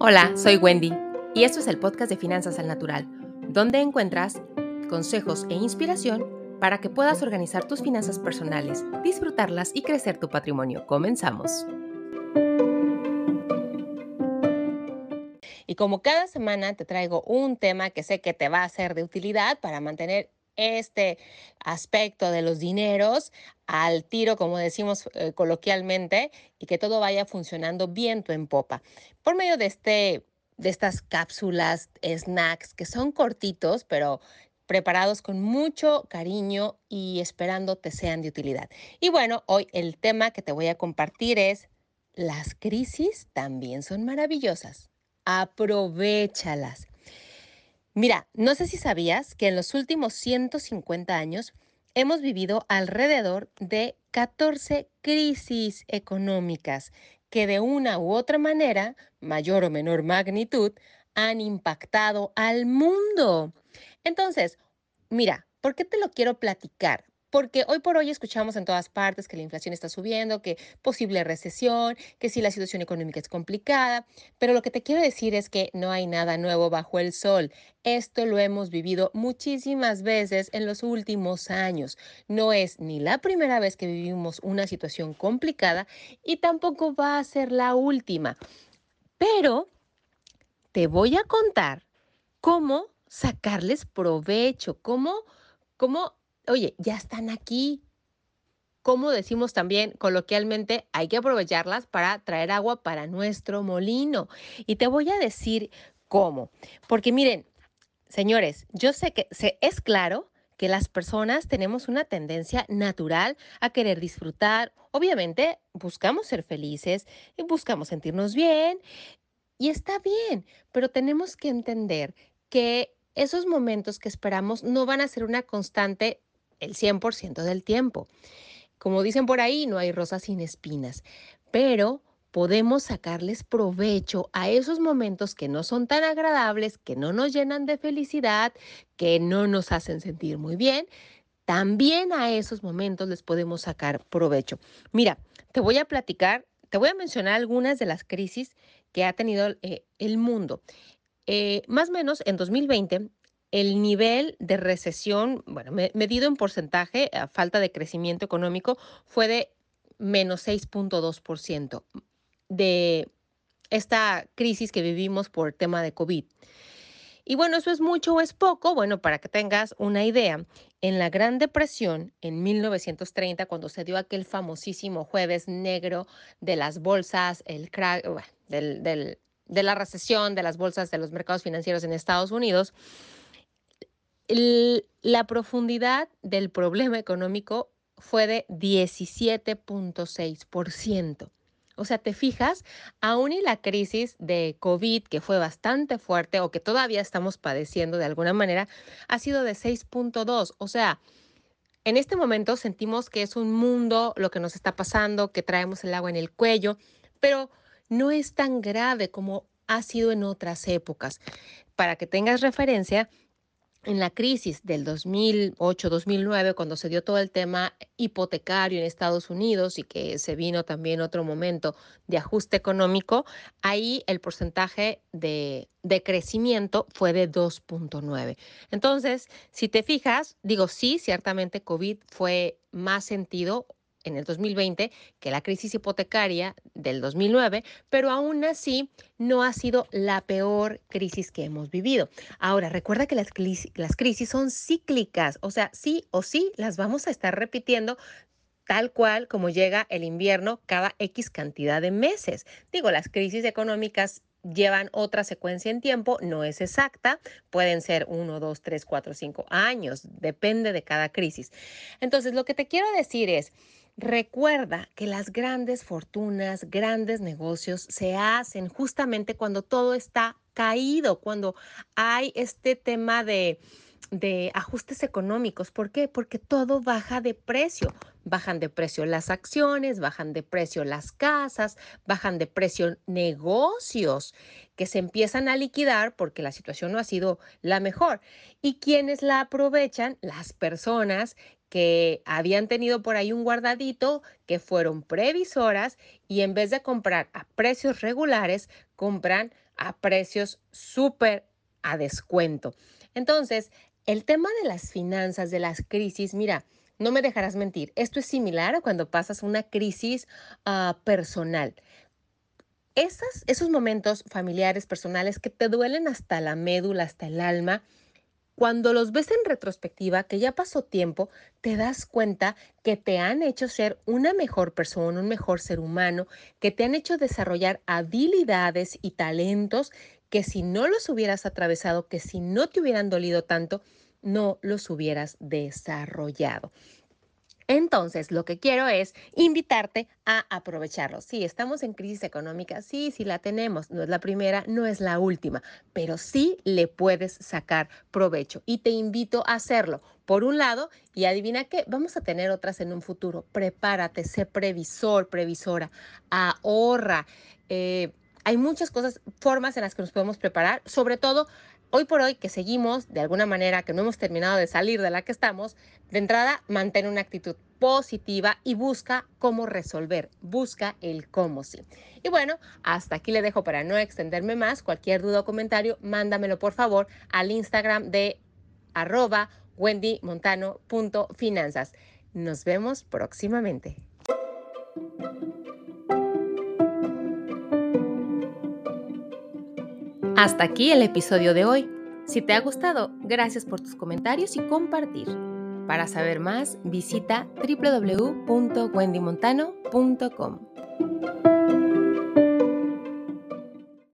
Hola, soy Wendy y esto es el podcast de Finanzas al Natural, donde encuentras consejos e inspiración para que puedas organizar tus finanzas personales, disfrutarlas y crecer tu patrimonio. Comenzamos. Y como cada semana te traigo un tema que sé que te va a ser de utilidad para mantener este aspecto de los dineros al tiro, como decimos eh, coloquialmente, y que todo vaya funcionando viento en popa. Por medio de, este, de estas cápsulas, snacks, que son cortitos, pero preparados con mucho cariño y esperando te sean de utilidad. Y bueno, hoy el tema que te voy a compartir es, las crisis también son maravillosas. Aprovechalas. Mira, no sé si sabías que en los últimos 150 años hemos vivido alrededor de 14 crisis económicas que de una u otra manera, mayor o menor magnitud, han impactado al mundo. Entonces, mira, ¿por qué te lo quiero platicar? Porque hoy por hoy escuchamos en todas partes que la inflación está subiendo, que posible recesión, que si la situación económica es complicada, pero lo que te quiero decir es que no hay nada nuevo bajo el sol. Esto lo hemos vivido muchísimas veces en los últimos años. No es ni la primera vez que vivimos una situación complicada y tampoco va a ser la última. Pero te voy a contar cómo sacarles provecho, cómo, cómo oye, ya están aquí. Como decimos también coloquialmente, hay que aprovecharlas para traer agua para nuestro molino. Y te voy a decir cómo. Porque miren, señores, yo sé que es claro que las personas tenemos una tendencia natural a querer disfrutar. Obviamente, buscamos ser felices, y buscamos sentirnos bien y está bien, pero tenemos que entender que esos momentos que esperamos no van a ser una constante el 100% del tiempo. Como dicen por ahí, no hay rosas sin espinas, pero podemos sacarles provecho a esos momentos que no son tan agradables, que no nos llenan de felicidad, que no nos hacen sentir muy bien. También a esos momentos les podemos sacar provecho. Mira, te voy a platicar, te voy a mencionar algunas de las crisis que ha tenido eh, el mundo. Eh, más o menos en 2020 el nivel de recesión, bueno, medido en porcentaje, a falta de crecimiento económico, fue de menos 6.2% de esta crisis que vivimos por tema de COVID. Y bueno, eso es mucho o es poco, bueno, para que tengas una idea, en la Gran Depresión, en 1930, cuando se dio aquel famosísimo jueves negro de las bolsas, el crack, de la recesión de las bolsas de los mercados financieros en Estados Unidos, la profundidad del problema económico fue de 17.6%. O sea, te fijas, aún y la crisis de COVID, que fue bastante fuerte o que todavía estamos padeciendo de alguna manera, ha sido de 6.2. O sea, en este momento sentimos que es un mundo lo que nos está pasando, que traemos el agua en el cuello, pero no es tan grave como ha sido en otras épocas. Para que tengas referencia, en la crisis del 2008-2009, cuando se dio todo el tema hipotecario en Estados Unidos y que se vino también otro momento de ajuste económico, ahí el porcentaje de, de crecimiento fue de 2.9. Entonces, si te fijas, digo, sí, ciertamente COVID fue más sentido en el 2020 que la crisis hipotecaria del 2009, pero aún así no ha sido la peor crisis que hemos vivido. Ahora, recuerda que las, las crisis son cíclicas, o sea, sí o sí las vamos a estar repitiendo tal cual como llega el invierno cada X cantidad de meses. Digo, las crisis económicas llevan otra secuencia en tiempo, no es exacta, pueden ser uno, dos, tres, cuatro, cinco años, depende de cada crisis. Entonces, lo que te quiero decir es, Recuerda que las grandes fortunas, grandes negocios se hacen justamente cuando todo está caído, cuando hay este tema de, de ajustes económicos. ¿Por qué? Porque todo baja de precio. Bajan de precio las acciones, bajan de precio las casas, bajan de precio negocios que se empiezan a liquidar porque la situación no ha sido la mejor. ¿Y quienes la aprovechan? Las personas que habían tenido por ahí un guardadito, que fueron previsoras y en vez de comprar a precios regulares, compran a precios súper a descuento. Entonces, el tema de las finanzas, de las crisis, mira, no me dejarás mentir, esto es similar a cuando pasas una crisis uh, personal. Esos momentos familiares, personales que te duelen hasta la médula, hasta el alma, cuando los ves en retrospectiva, que ya pasó tiempo, te das cuenta que te han hecho ser una mejor persona, un mejor ser humano, que te han hecho desarrollar habilidades y talentos que si no los hubieras atravesado, que si no te hubieran dolido tanto, no los hubieras desarrollado. Entonces, lo que quiero es invitarte a aprovecharlo. Sí, estamos en crisis económica, sí, sí la tenemos, no es la primera, no es la última, pero sí le puedes sacar provecho y te invito a hacerlo. Por un lado, y adivina qué, vamos a tener otras en un futuro. Prepárate, sé previsor, previsora, ahorra. Eh, hay muchas cosas, formas en las que nos podemos preparar, sobre todo hoy por hoy que seguimos de alguna manera, que no hemos terminado de salir de la que estamos, de entrada mantén una actitud positiva y busca cómo resolver, busca el cómo sí. Y bueno, hasta aquí le dejo para no extenderme más. Cualquier duda o comentario, mándamelo por favor al Instagram de arroba wendymontano.finanzas. Nos vemos próximamente. Hasta aquí el episodio de hoy. Si te ha gustado, gracias por tus comentarios y compartir. Para saber más, visita www.wendymontano.com.